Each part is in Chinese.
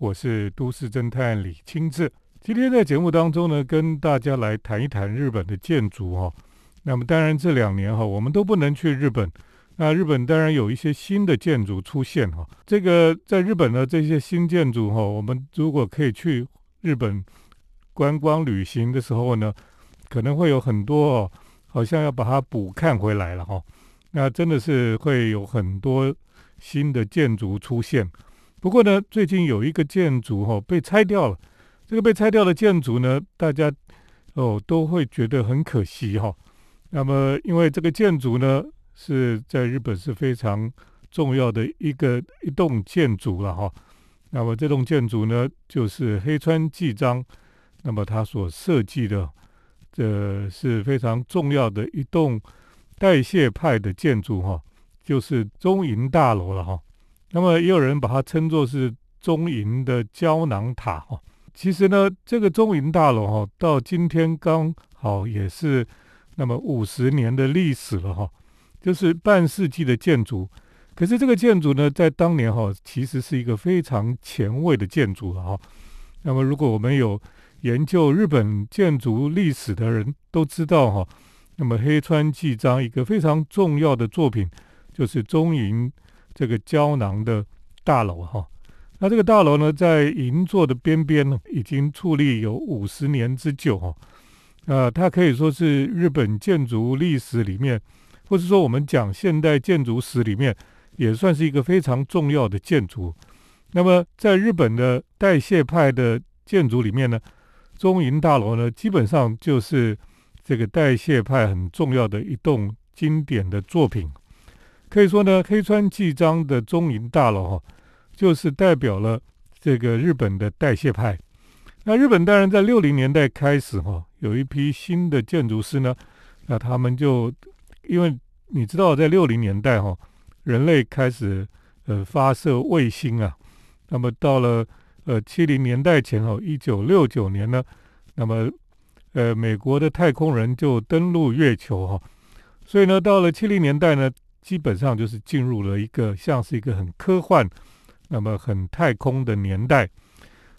我是都市侦探李清志。今天在节目当中呢，跟大家来谈一谈日本的建筑哈。那么当然这两年哈，我们都不能去日本。那日本当然有一些新的建筑出现哈。这个在日本的这些新建筑哈，我们如果可以去日本观光旅行的时候呢，可能会有很多哦，好像要把它补看回来了哈。那真的是会有很多新的建筑出现。不过呢，最近有一个建筑哈被拆掉了。这个被拆掉的建筑呢，大家哦都会觉得很可惜哈。那么，因为这个建筑呢是在日本是非常重要的一个一栋建筑了哈。那么这栋建筑呢，就是黑川纪章，那么他所设计的，这是非常重要的一栋代谢派的建筑哈，就是中银大楼了哈。那么也有人把它称作是中银的胶囊塔哈。其实呢，这个中银大楼哈，到今天刚好也是那么五十年的历史了哈，就是半世纪的建筑。可是这个建筑呢，在当年哈，其实是一个非常前卫的建筑了哈。那么如果我们有研究日本建筑历史的人都知道哈，那么黑川纪章一个非常重要的作品就是中银。这个胶囊的大楼哈，那这个大楼呢，在银座的边边呢，已经矗立有五十年之久哈。呃，它可以说是日本建筑历史里面，或者说我们讲现代建筑史里面，也算是一个非常重要的建筑。那么，在日本的代谢派的建筑里面呢，中银大楼呢，基本上就是这个代谢派很重要的一栋经典的作品。可以说呢，黑川纪章的中银大楼哈，就是代表了这个日本的代谢派。那日本当然在六零年代开始哈，有一批新的建筑师呢，那他们就因为你知道，在六零年代哈，人类开始呃发射卫星啊，那么到了呃七零年代前后，一九六九年呢，那么呃美国的太空人就登陆月球哈，所以呢，到了七零年代呢。基本上就是进入了一个像是一个很科幻、那么很太空的年代。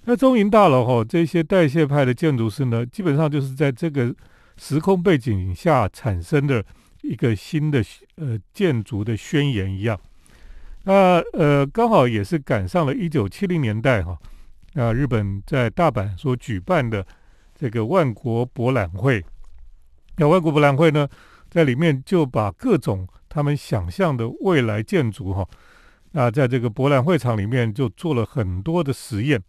那中银大楼哈，这些代谢派的建筑师呢，基本上就是在这个时空背景下产生的一个新的呃建筑的宣言一样。那呃，刚好也是赶上了一九七零年代哈，那日本在大阪所举办的这个万国博览会。那万国博览会呢，在里面就把各种他们想象的未来建筑，哈，那在这个博览会场里面就做了很多的实验，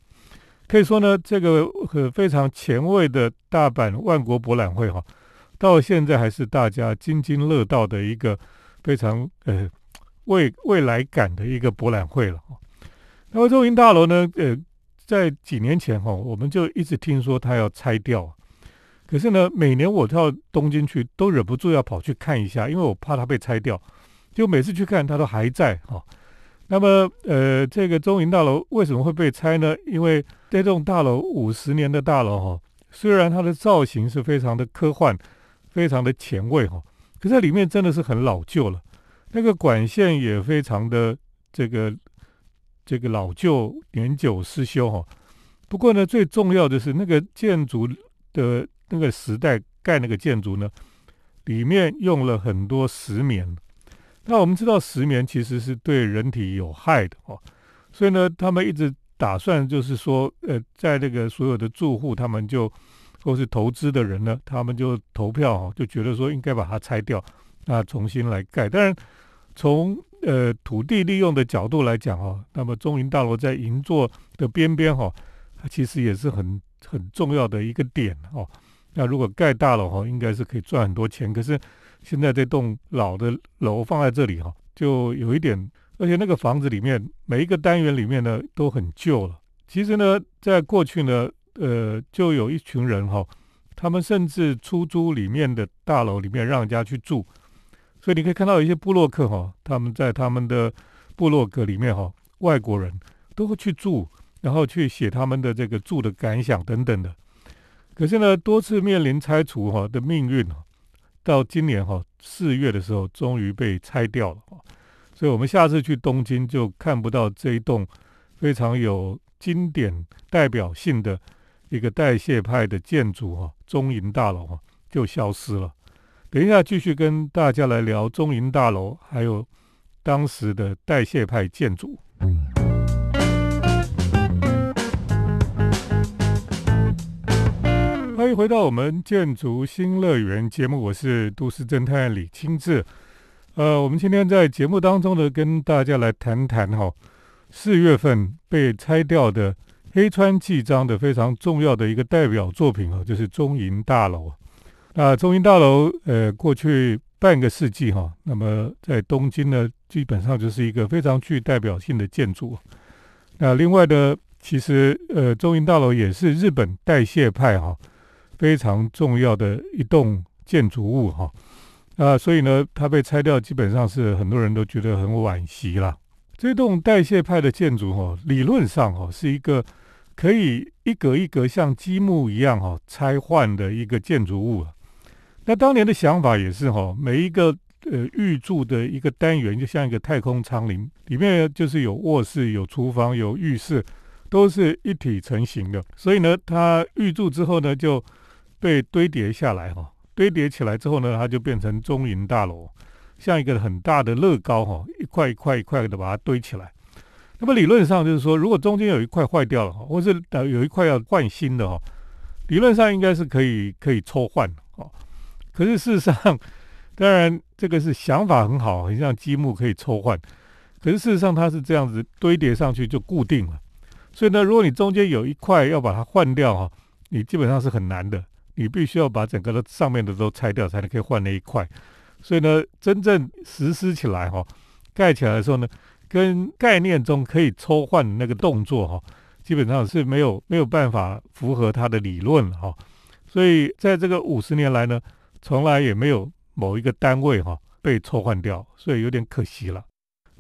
可以说呢，这个很非常前卫的大阪万国博览会，哈，到现在还是大家津津乐道的一个非常呃未未来感的一个博览会了，哈。那么中银大楼呢，呃，在几年前，哈，我们就一直听说它要拆掉。可是呢，每年我到东京去，都忍不住要跑去看一下，因为我怕它被拆掉。就每次去看，它都还在哈。那么，呃，这个中银大楼为什么会被拆呢？因为这栋大楼五十年的大楼哈，虽然它的造型是非常的科幻，非常的前卫哈，可是里面真的是很老旧了。那个管线也非常的这个这个老旧，年久失修哈。不过呢，最重要的是那个建筑的。那个时代盖那个建筑呢，里面用了很多石棉。那我们知道石棉其实是对人体有害的哦，所以呢，他们一直打算就是说，呃，在这个所有的住户，他们就或是投资的人呢，他们就投票哦，就觉得说应该把它拆掉，那重新来盖。当然，从呃土地利用的角度来讲哦，那么中银大楼在银座的边边哈，它其实也是很很重要的一个点哦。那如果盖大楼哈，应该是可以赚很多钱。可是现在这栋老的楼放在这里哈，就有一点，而且那个房子里面每一个单元里面呢都很旧了。其实呢，在过去呢，呃，就有一群人哈，他们甚至出租里面的大楼里面让人家去住。所以你可以看到一些部落客哈，他们在他们的部落格里面哈，外国人都会去住，然后去写他们的这个住的感想等等的。可是呢，多次面临拆除哈的命运到今年哈四月的时候，终于被拆掉了所以，我们下次去东京就看不到这一栋非常有经典代表性的一个代谢派的建筑哈，中银大楼哈就消失了。等一下继续跟大家来聊中银大楼，还有当时的代谢派建筑。欢回到我们建筑新乐园节目，我是都市侦探李清志。呃，我们今天在节目当中呢，跟大家来谈谈哈，四月份被拆掉的黑川纪章的非常重要的一个代表作品啊，就是中银大楼。那中银大楼，呃，过去半个世纪哈，那么在东京呢，基本上就是一个非常具代表性的建筑。那另外呢，其实呃，中银大楼也是日本代谢派哈。非常重要的一栋建筑物哈，啊，所以呢，它被拆掉，基本上是很多人都觉得很惋惜了。这栋代谢派的建筑哈，理论上哈是一个可以一格一格像积木一样哈拆换的一个建筑物。那当年的想法也是哈，每一个呃预住的一个单元就像一个太空舱里，里面就是有卧室、有厨房、有浴室，都是一体成型的。所以呢，它预住之后呢，就被堆叠下来哈，堆叠起来之后呢，它就变成中银大楼，像一个很大的乐高哈，一块一块一块的把它堆起来。那么理论上就是说，如果中间有一块坏掉了，或是呃有一块要换新的哈，理论上应该是可以可以抽换哦。可是事实上，当然这个是想法很好，很像积木可以抽换。可是事实上它是这样子堆叠上去就固定了，所以呢，如果你中间有一块要把它换掉哈，你基本上是很难的。你必须要把整个的上面的都拆掉，才能可以换那一块。所以呢，真正实施起来哈，盖起来的时候呢，跟概念中可以抽换那个动作哈，基本上是没有没有办法符合它的理论哈。所以在这个五十年来呢，从来也没有某一个单位哈被抽换掉，所以有点可惜了。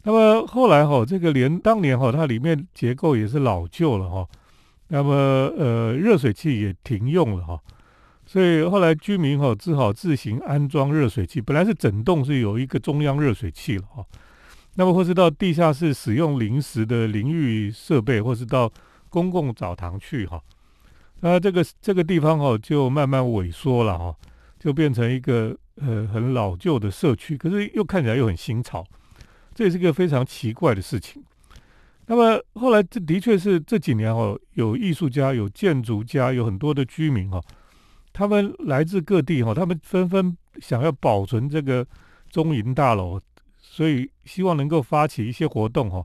那么后来哈，这个连当年哈，它里面结构也是老旧了哈，那么呃，热水器也停用了哈。所以后来居民哈只好自行安装热水器，本来是整栋是有一个中央热水器了哈，那么或是到地下室使用临时的淋浴设备，或是到公共澡堂去哈，那这个这个地方哈就慢慢萎缩了哈，就变成一个呃很老旧的社区，可是又看起来又很新潮，这也是个非常奇怪的事情。那么后来这的确是这几年哦，有艺术家、有建筑家、有很多的居民哈。他们来自各地哈，他们纷纷想要保存这个中银大楼，所以希望能够发起一些活动哈，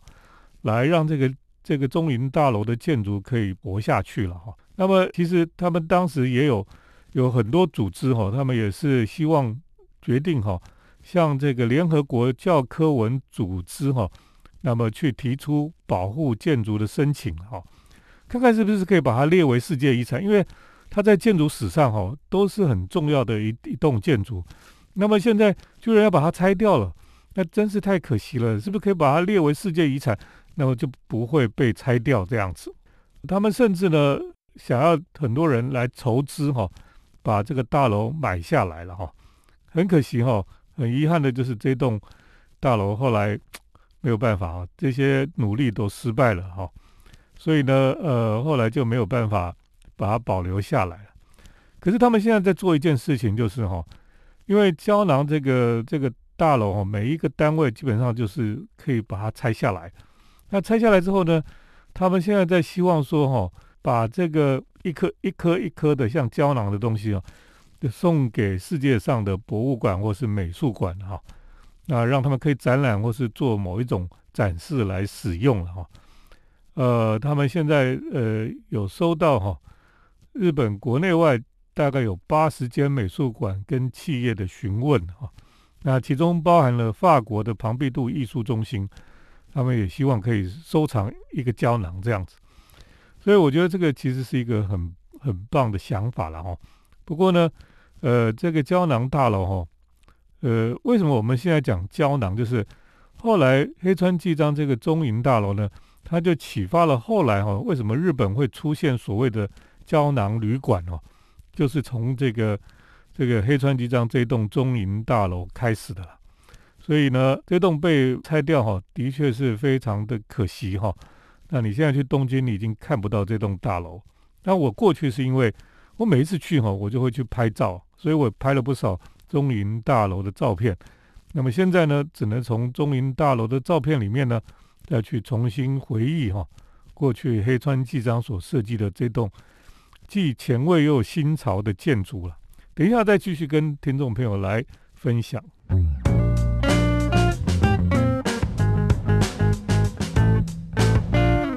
来让这个这个中银大楼的建筑可以活下去了哈。那么其实他们当时也有有很多组织哈，他们也是希望决定哈，向这个联合国教科文组织哈，那么去提出保护建筑的申请哈，看看是不是可以把它列为世界遗产，因为。它在建筑史上哈都是很重要的一一栋建筑，那么现在居然要把它拆掉了，那真是太可惜了。是不是可以把它列为世界遗产，那么就不会被拆掉这样子？他们甚至呢想要很多人来筹资哈，把这个大楼买下来了哈。很可惜哈，很遗憾的就是这栋大楼后来没有办法啊，这些努力都失败了哈。所以呢，呃，后来就没有办法。把它保留下来了，可是他们现在在做一件事情，就是哈，因为胶囊这个这个大楼哈，每一个单位基本上就是可以把它拆下来。那拆下来之后呢，他们现在在希望说哈，把这个一颗一颗一颗的像胶囊的东西哦，送给世界上的博物馆或是美术馆哈，那让他们可以展览或是做某一种展示来使用了哈。呃，他们现在呃有收到哈。日本国内外大概有八十间美术馆跟企业的询问哈，那其中包含了法国的庞毕度艺术中心，他们也希望可以收藏一个胶囊这样子，所以我觉得这个其实是一个很很棒的想法了哈。不过呢，呃，这个胶囊大楼哈，呃，为什么我们现在讲胶囊？就是后来黑川纪章这个中银大楼呢，它就启发了后来哈，为什么日本会出现所谓的胶囊旅馆哦，就是从这个这个黑川纪章这栋中银大楼开始的所以呢，这栋被拆掉哈，的确是非常的可惜哈。那你现在去东京，你已经看不到这栋大楼。那我过去是因为我每一次去哈，我就会去拍照，所以我拍了不少中银大楼的照片。那么现在呢，只能从中银大楼的照片里面呢，再去重新回忆哈，过去黑川纪章所设计的这栋既前卫又新潮的建筑了。等一下再继续跟听众朋友来分享。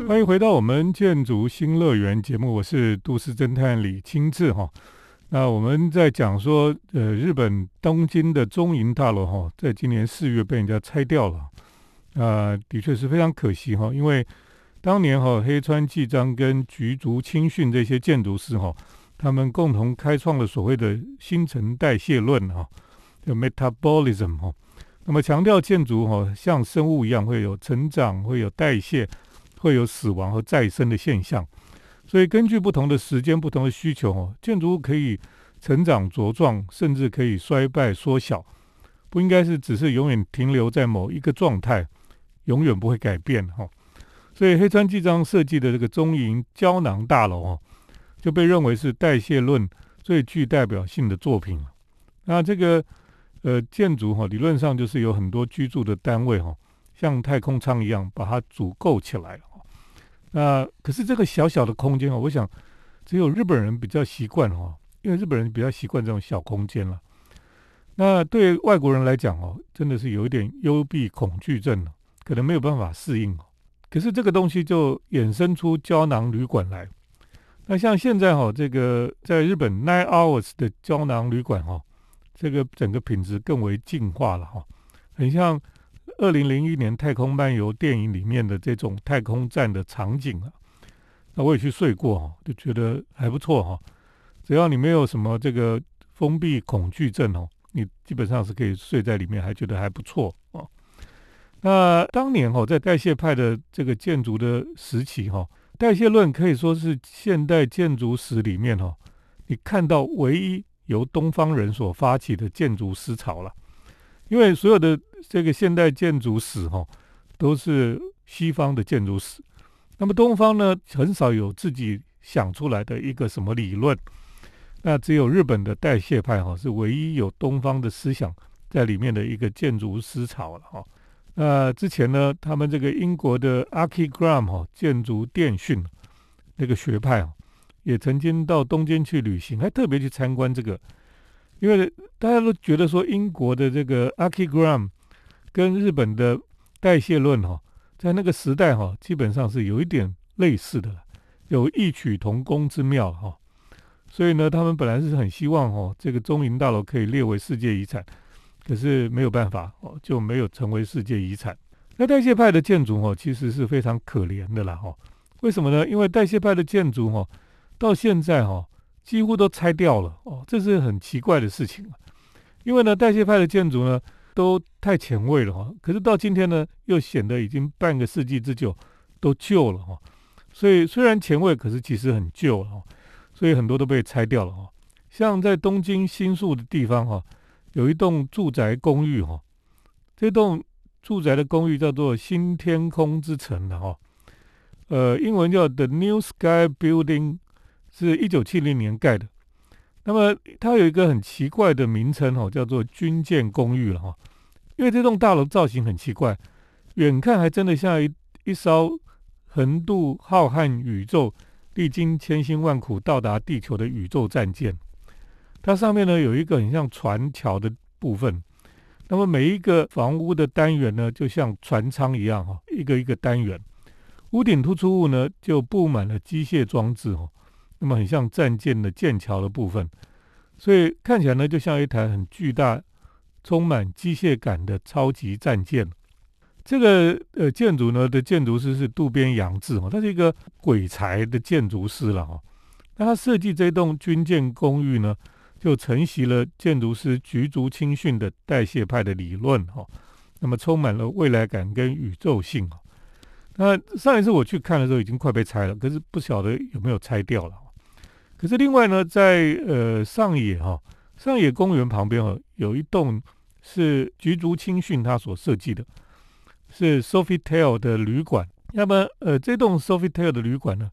欢迎回到我们建筑新乐园节目，我是都市侦探李清志哈。那我们在讲说，呃，日本东京的中银大楼哈，在今年四月被人家拆掉了，啊，的确是非常可惜哈。因为当年哈黑川纪章跟菊竹清训这些建筑师哈，他们共同开创了所谓的新陈代谢论哈，叫 metabolism 哈。那么强调建筑哈像生物一样会有成长，会有代谢。会有死亡和再生的现象，所以根据不同的时间、不同的需求，哦，建筑物可以成长茁壮，甚至可以衰败缩小，不应该是只是永远停留在某一个状态，永远不会改变，哈。所以黑川纪章设计的这个中银胶囊大楼，哦，就被认为是代谢论最具代表性的作品那这个呃建筑，哈，理论上就是有很多居住的单位，哈，像太空舱一样把它组构起来了。那可是这个小小的空间哦，我想只有日本人比较习惯哦，因为日本人比较习惯这种小空间了。那对外国人来讲哦，真的是有一点幽闭恐惧症了，可能没有办法适应哦。可是这个东西就衍生出胶囊旅馆来。那像现在哈，这个在日本 Nine Hours 的胶囊旅馆哈，这个整个品质更为进化了哈，很像。二零零一年《太空漫游》电影里面的这种太空站的场景啊，那我也去睡过哈，就觉得还不错哈。只要你没有什么这个封闭恐惧症哦，你基本上是可以睡在里面，还觉得还不错。那当年哈，在代谢派的这个建筑的时期哈，代谢论可以说是现代建筑史里面哈，你看到唯一由东方人所发起的建筑思潮了。因为所有的这个现代建筑史哈，都是西方的建筑史，那么东方呢，很少有自己想出来的一个什么理论，那只有日本的代谢派哈，是唯一有东方的思想在里面的一个建筑思潮了哈。那之前呢，他们这个英国的 Archigram 哈建筑电讯那个学派啊，也曾经到东京去旅行，还特别去参观这个。因为大家都觉得说，英国的这个 Archigram 跟日本的代谢论哈，在那个时代哈，基本上是有一点类似的，有异曲同工之妙哈。所以呢，他们本来是很希望哈，这个中银大楼可以列为世界遗产，可是没有办法哦，就没有成为世界遗产。那代谢派的建筑哦，其实是非常可怜的啦哈。为什么呢？因为代谢派的建筑哈，到现在哈。几乎都拆掉了哦，这是很奇怪的事情因为呢，代谢派的建筑呢都太前卫了哈，可是到今天呢，又显得已经半个世纪之久，都旧了哈。所以虽然前卫，可是其实很旧了哈。所以很多都被拆掉了哈。像在东京新宿的地方哈，有一栋住宅公寓哈，这栋住宅的公寓叫做新天空之城的哈，呃，英文叫 The New Sky Building。是一九七零年盖的，那么它有一个很奇怪的名称哦，叫做军舰公寓了哈。因为这栋大楼造型很奇怪，远看还真的像一一艘横渡浩瀚宇宙、历经千辛万苦到达地球的宇宙战舰。它上面呢有一个很像船桥的部分，那么每一个房屋的单元呢，就像船舱一样哈，一个一个单元，屋顶突出物呢就布满了机械装置哦。那么很像战舰的舰桥的部分，所以看起来呢，就像一台很巨大、充满机械感的超级战舰。这个呃建筑呢的建筑师是渡边洋治哦，他是一个鬼才的建筑师了哈。那他设计这栋军舰公寓呢，就承袭了建筑师菊竹清训的代谢派的理论哈。那么充满了未来感跟宇宙性啊。那上一次我去看的时候，已经快被拆了，可是不晓得有没有拆掉了。可是另外呢，在呃上野哈上野公园旁边哈，有一栋是菊竹清训他所设计的，是 Sofitel 的旅馆。那么呃，这栋 Sofitel 的旅馆呢，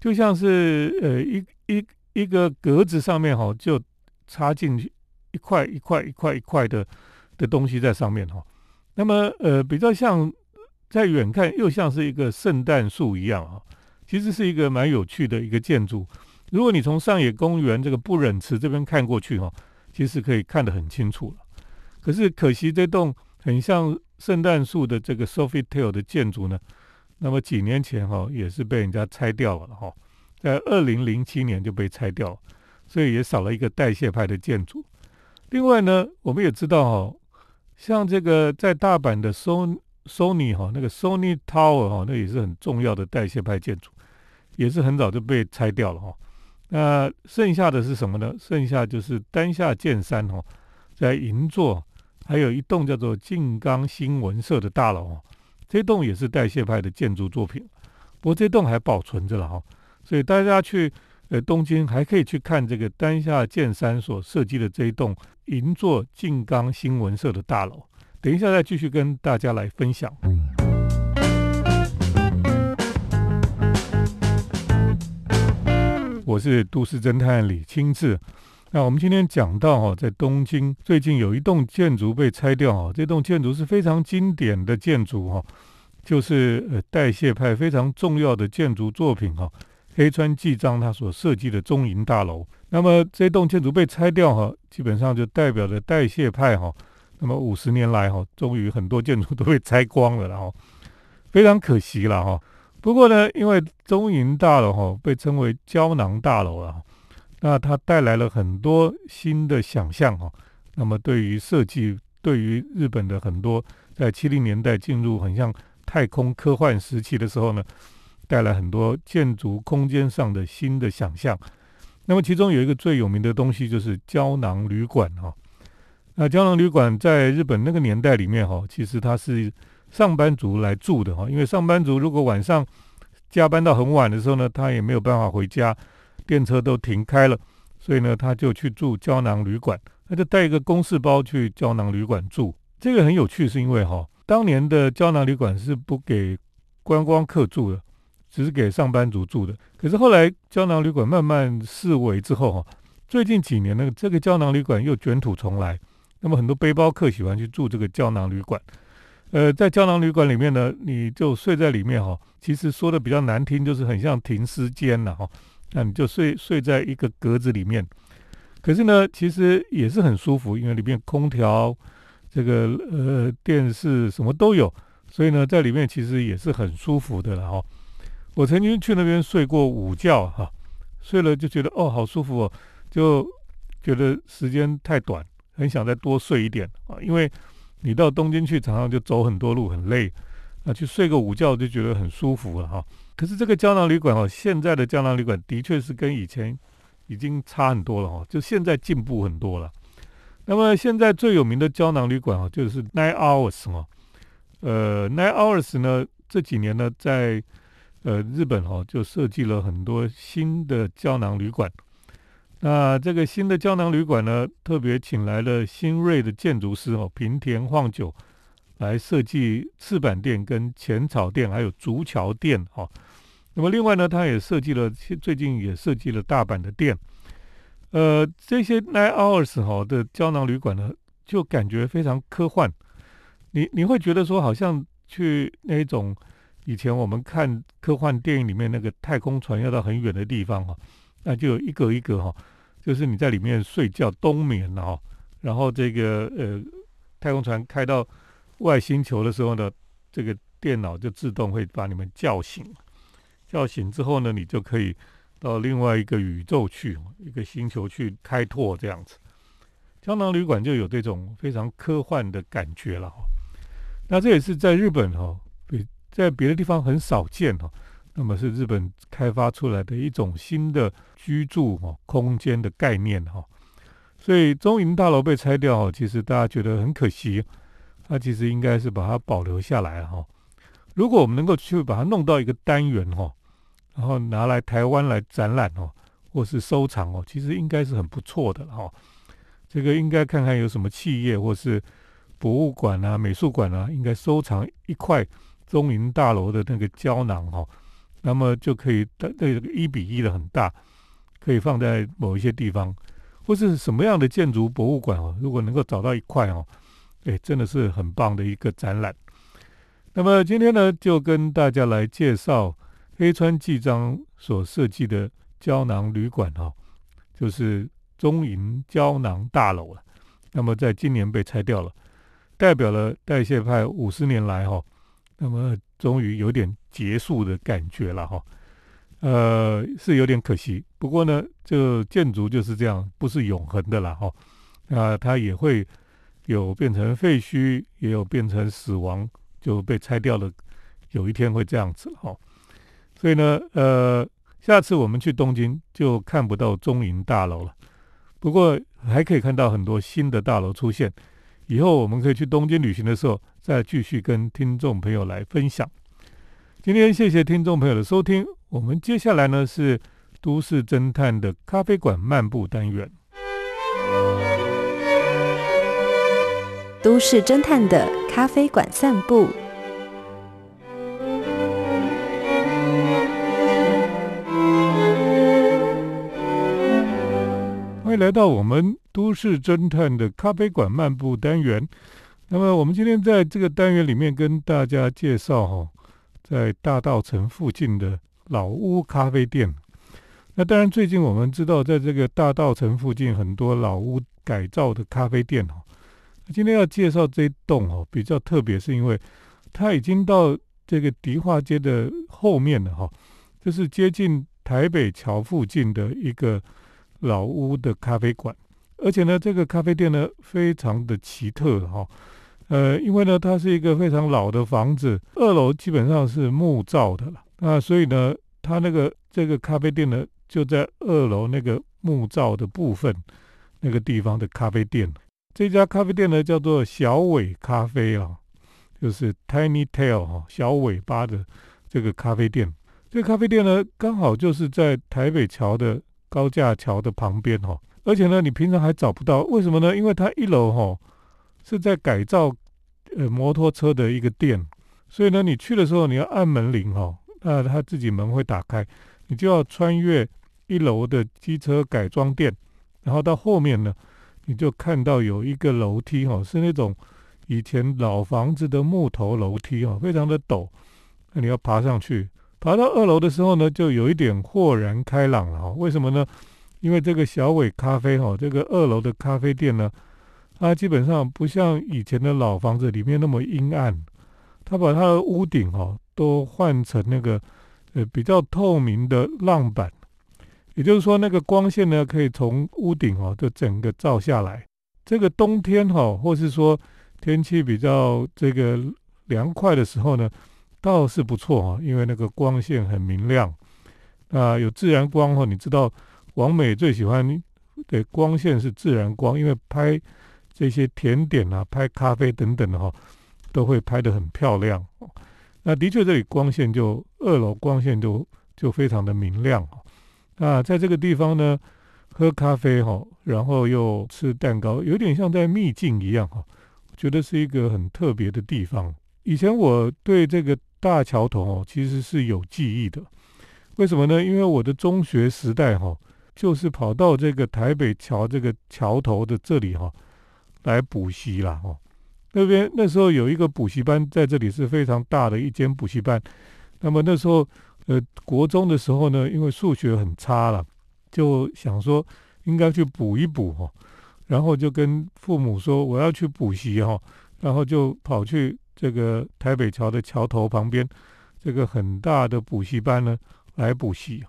就像是呃一一一个格子上面哈，就插进去一块一块一块一块的的东西在上面哈。那么呃，比较像在远看又像是一个圣诞树一样啊，其实是一个蛮有趣的一个建筑。如果你从上野公园这个不忍池这边看过去哈，其实可以看得很清楚了。可是可惜这栋很像圣诞树的这个 Sofitel 的建筑呢，那么几年前哈也是被人家拆掉了哈，在二零零七年就被拆掉了，所以也少了一个代谢派的建筑。另外呢，我们也知道哈，像这个在大阪的 Sony Sony 哈那个 Sony Tower 哈，那也是很重要的代谢派建筑，也是很早就被拆掉了哈。那剩下的是什么呢？剩下就是丹下健三哈，在银座还有一栋叫做静冈新闻社的大楼哦，这栋也是代谢派的建筑作品，不过这栋还保存着了哈，所以大家去呃东京还可以去看这个丹下健三所设计的这一栋银座静冈新闻社的大楼。等一下再继续跟大家来分享。我是都市侦探李清志。那我们今天讲到哈，在东京最近有一栋建筑被拆掉哈，这栋建筑是非常经典的建筑哈，就是呃代谢派非常重要的建筑作品哈，黑川纪章他所设计的中银大楼。那么这栋建筑被拆掉哈，基本上就代表着代谢派哈。那么五十年来哈，终于很多建筑都被拆光了，然后非常可惜了哈。不过呢，因为中银大楼哈被称为胶囊大楼啊，那它带来了很多新的想象哈。那么对于设计，对于日本的很多在七零年代进入很像太空科幻时期的时候呢，带来很多建筑空间上的新的想象。那么其中有一个最有名的东西就是胶囊旅馆哈。那胶囊旅馆在日本那个年代里面哈，其实它是。上班族来住的哈，因为上班族如果晚上加班到很晚的时候呢，他也没有办法回家，电车都停开了，所以呢，他就去住胶囊旅馆，他就带一个公事包去胶囊旅馆住。这个很有趣，是因为哈，当年的胶囊旅馆是不给观光客住的，只是给上班族住的。可是后来胶囊旅馆慢慢式微之后哈，最近几年呢，这个胶囊旅馆又卷土重来，那么很多背包客喜欢去住这个胶囊旅馆。呃，在胶囊旅馆里面呢，你就睡在里面哈。其实说的比较难听，就是很像停尸间了哈。那你就睡睡在一个格子里面，可是呢，其实也是很舒服，因为里面空调、这个呃电视什么都有，所以呢，在里面其实也是很舒服的了哈。我曾经去那边睡过午觉哈，睡了就觉得哦好舒服哦，就觉得时间太短，很想再多睡一点啊，因为。你到东京去，常常就走很多路，很累，那去睡个午觉就觉得很舒服了哈。可是这个胶囊旅馆哦，现在的胶囊旅馆的确是跟以前已经差很多了哈，就现在进步很多了。那么现在最有名的胶囊旅馆哦，就是 Nine Hours 哦，呃，Nine Hours 呢这几年呢在呃日本哈就设计了很多新的胶囊旅馆。那这个新的胶囊旅馆呢，特别请来了新锐的建筑师哦，平田晃久来设计赤坂店、跟浅草店，还有竹桥店哈。那么另外呢，他也设计了，最近也设计了大阪的店。呃，这些 Nine Hours 哈的胶囊旅馆呢，就感觉非常科幻。你你会觉得说，好像去那种以前我们看科幻电影里面那个太空船要到很远的地方哈，那就有一格一格哈。就是你在里面睡觉冬眠了哈，然后这个呃太空船开到外星球的时候呢，这个电脑就自动会把你们叫醒，叫醒之后呢，你就可以到另外一个宇宙去，一个星球去开拓这样子。胶囊旅馆就有这种非常科幻的感觉了哈。那这也是在日本哈，在别的地方很少见哈。那么是日本开发出来的一种新的居住哈空间的概念哈，所以中银大楼被拆掉哦，其实大家觉得很可惜，它其实应该是把它保留下来哈。如果我们能够去把它弄到一个单元哈，然后拿来台湾来展览哦，或是收藏哦，其实应该是很不错的哈。这个应该看看有什么企业或是博物馆啊、美术馆啊，应该收藏一块。中银大楼的那个胶囊哈，那么就可以的那个一比一的很大，可以放在某一些地方，或是什么样的建筑博物馆哦，如果能够找到一块哦，哎，真的是很棒的一个展览。那么今天呢，就跟大家来介绍黑川纪章所设计的胶囊旅馆哈，就是中银胶囊大楼了。那么在今年被拆掉了，代表了代谢派五十年来哈，那么终于有点结束的感觉了哈。呃，是有点可惜。不过呢，这建筑就是这样，不是永恒的了哈。那它也会有变成废墟，也有变成死亡。就被拆掉了，有一天会这样子哈，所以呢，呃，下次我们去东京就看不到中银大楼了，不过还可以看到很多新的大楼出现。以后我们可以去东京旅行的时候，再继续跟听众朋友来分享。今天谢谢听众朋友的收听，我们接下来呢是都市侦探的咖啡馆漫步单元。都市侦探的咖啡馆散步，欢迎来到我们都市侦探的咖啡馆漫步单元。那么，我们今天在这个单元里面跟大家介绍哈，在大道城附近的老屋咖啡店。那当然，最近我们知道，在这个大道城附近很多老屋改造的咖啡店哈。今天要介绍这一栋哦，比较特别，是因为它已经到这个迪化街的后面了哈，就是接近台北桥附近的一个老屋的咖啡馆，而且呢，这个咖啡店呢非常的奇特哈，呃，因为呢它是一个非常老的房子，二楼基本上是木造的了，那所以呢，它那个这个咖啡店呢就在二楼那个木造的部分那个地方的咖啡店。这家咖啡店呢，叫做小尾咖啡啊，就是 Tiny Tail 哈，小尾巴的这个咖啡店。这个咖啡店呢，刚好就是在台北桥的高架桥的旁边哈，而且呢，你平常还找不到，为什么呢？因为它一楼哈是在改造呃摩托车的一个店，所以呢，你去的时候你要按门铃哈，那它自己门会打开，你就要穿越一楼的机车改装店，然后到后面呢。你就看到有一个楼梯哈，是那种以前老房子的木头楼梯哈，非常的陡。那你要爬上去，爬到二楼的时候呢，就有一点豁然开朗了哈。为什么呢？因为这个小伟咖啡哈，这个二楼的咖啡店呢，它基本上不像以前的老房子里面那么阴暗，它把它的屋顶哈都换成那个呃比较透明的浪板。也就是说，那个光线呢，可以从屋顶哦，就整个照下来。这个冬天哈，或是说天气比较这个凉快的时候呢，倒是不错哈，因为那个光线很明亮。啊，有自然光哈，你知道，王美最喜欢的光线是自然光，因为拍这些甜点啊、拍咖啡等等的哈，都会拍得很漂亮。那的确，这里光线就二楼光线就就非常的明亮那，在这个地方呢，喝咖啡哈，然后又吃蛋糕，有点像在秘境一样哈。我觉得是一个很特别的地方。以前我对这个大桥头哦，其实是有记忆的。为什么呢？因为我的中学时代哈，就是跑到这个台北桥这个桥头的这里哈，来补习啦哈。那边那时候有一个补习班在这里是非常大的一间补习班。那么那时候。呃，国中的时候呢，因为数学很差了，就想说应该去补一补哈，然后就跟父母说我要去补习哈，然后就跑去这个台北桥的桥头旁边这个很大的补习班呢来补习，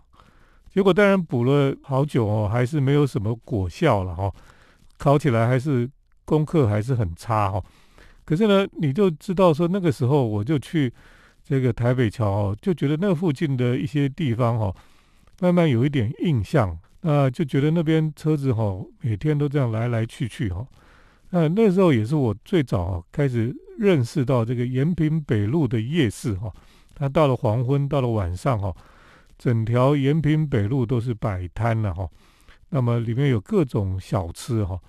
结果当然补了好久哦，还是没有什么果效了哈，考起来还是功课还是很差哈，可是呢，你就知道说那个时候我就去。这个台北桥哦，就觉得那附近的一些地方哈，慢慢有一点印象，那就觉得那边车子哈，每天都这样来来去去哈。那那时候也是我最早开始认识到这个延平北路的夜市哈。它到了黄昏，到了晚上哈，整条延平北路都是摆摊了哈。那么里面有各种小吃哈。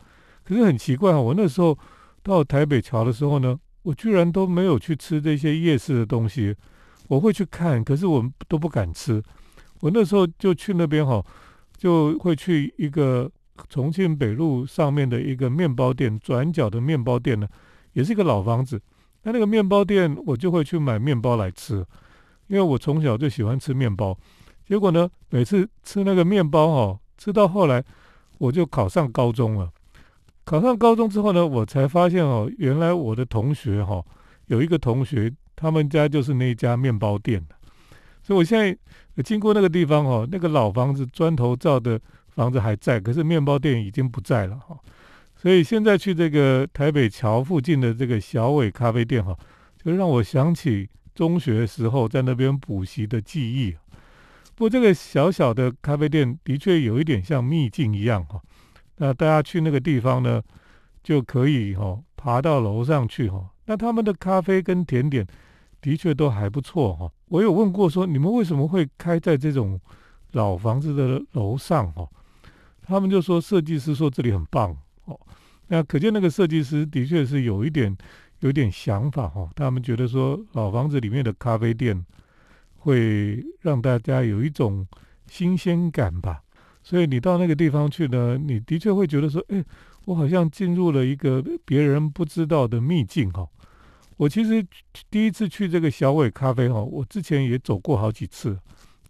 可是很奇怪哈，我那时候到台北桥的时候呢，我居然都没有去吃这些夜市的东西。我会去看，可是我们都不敢吃。我那时候就去那边哈，就会去一个重庆北路上面的一个面包店，转角的面包店呢，也是一个老房子。那那个面包店，我就会去买面包来吃，因为我从小就喜欢吃面包。结果呢，每次吃那个面包哈，吃到后来，我就考上高中了。考上高中之后呢，我才发现哦，原来我的同学哈，有一个同学。他们家就是那家面包店所以我现在经过那个地方哦，那个老房子砖头造的房子还在，可是面包店已经不在了哈。所以现在去这个台北桥附近的这个小伟咖啡店哈，就让我想起中学时候在那边补习的记忆。不过这个小小的咖啡店的确有一点像秘境一样哈。那大家去那个地方呢，就可以哈爬到楼上去哈。那他们的咖啡跟甜点。的确都还不错哈。我有问过说，你们为什么会开在这种老房子的楼上哈？他们就说设计师说这里很棒哦。那可见那个设计师的确是有一点有点想法哈。他们觉得说老房子里面的咖啡店会让大家有一种新鲜感吧。所以你到那个地方去呢，你的确会觉得说，哎，我好像进入了一个别人不知道的秘境哈。我其实第一次去这个小伟咖啡哈，我之前也走过好几次，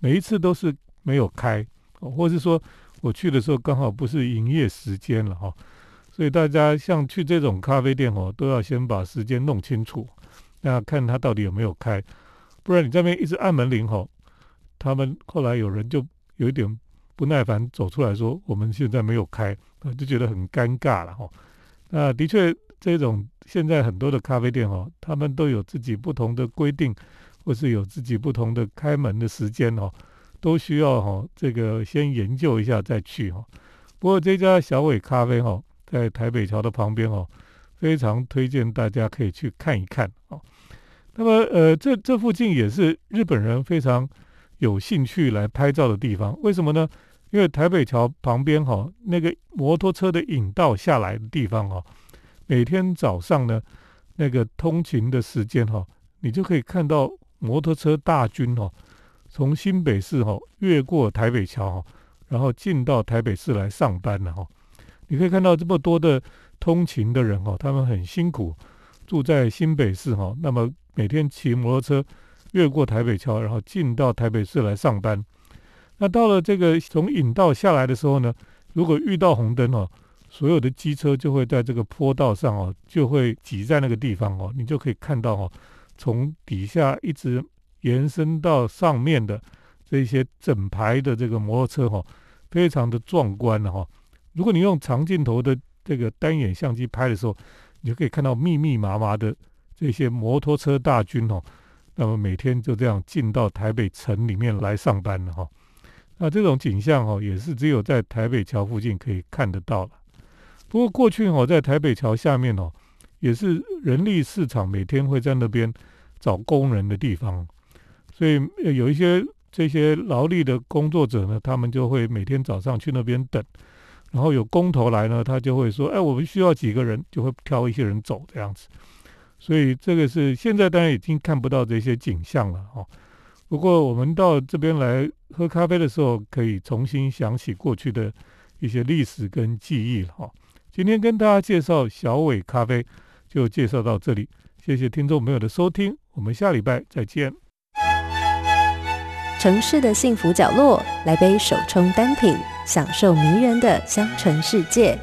每一次都是没有开，或是说我去的时候刚好不是营业时间了哈，所以大家像去这种咖啡店哦，都要先把时间弄清楚，那看他到底有没有开，不然你这边一直按门铃吼，他们后来有人就有一点不耐烦走出来说我们现在没有开，就觉得很尴尬了哈，那的确。这种现在很多的咖啡店哦，他们都有自己不同的规定，或是有自己不同的开门的时间哦，都需要哈这个先研究一下再去哈。不过这家小伟咖啡哈，在台北桥的旁边哦，非常推荐大家可以去看一看哦。那么呃，这这附近也是日本人非常有兴趣来拍照的地方。为什么呢？因为台北桥旁边哈，那个摩托车的引道下来的地方哦。每天早上呢，那个通勤的时间哈，你就可以看到摩托车大军哈，从新北市哈越过台北桥哈，然后进到台北市来上班了哈。你可以看到这么多的通勤的人哈，他们很辛苦，住在新北市哈，那么每天骑摩托车越过台北桥，然后进到台北市来上班。那到了这个从引道下来的时候呢，如果遇到红灯哦。所有的机车就会在这个坡道上哦，就会挤在那个地方哦，你就可以看到哦，从底下一直延伸到上面的这些整排的这个摩托车哈，非常的壮观的哈。如果你用长镜头的这个单眼相机拍的时候，你就可以看到密密麻麻的这些摩托车大军哦，那么每天就这样进到台北城里面来上班了哈。那这种景象哦，也是只有在台北桥附近可以看得到了。不过过去哦，在台北桥下面哦，也是人力市场，每天会在那边找工人的地方，所以有一些这些劳力的工作者呢，他们就会每天早上去那边等，然后有工头来呢，他就会说：“哎，我们需要几个人，就会挑一些人走这样子。”所以这个是现在当然已经看不到这些景象了哦。不过我们到这边来喝咖啡的时候，可以重新想起过去的一些历史跟记忆了哈。今天跟大家介绍小伟咖啡，就介绍到这里。谢谢听众朋友的收听，我们下礼拜再见。城市的幸福角落，来杯手冲单品，享受迷人的香醇世界。